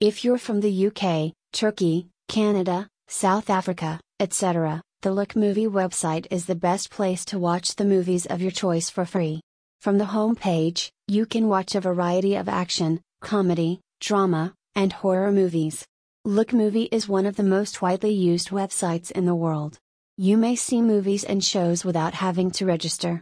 If you're from the UK, Turkey, Canada, South Africa, etc., the Look Movie website is the best place to watch the movies of your choice for free. From the homepage, you can watch a variety of action, comedy, drama, and horror movies. Look Movie is one of the most widely used websites in the world. You may see movies and shows without having to register.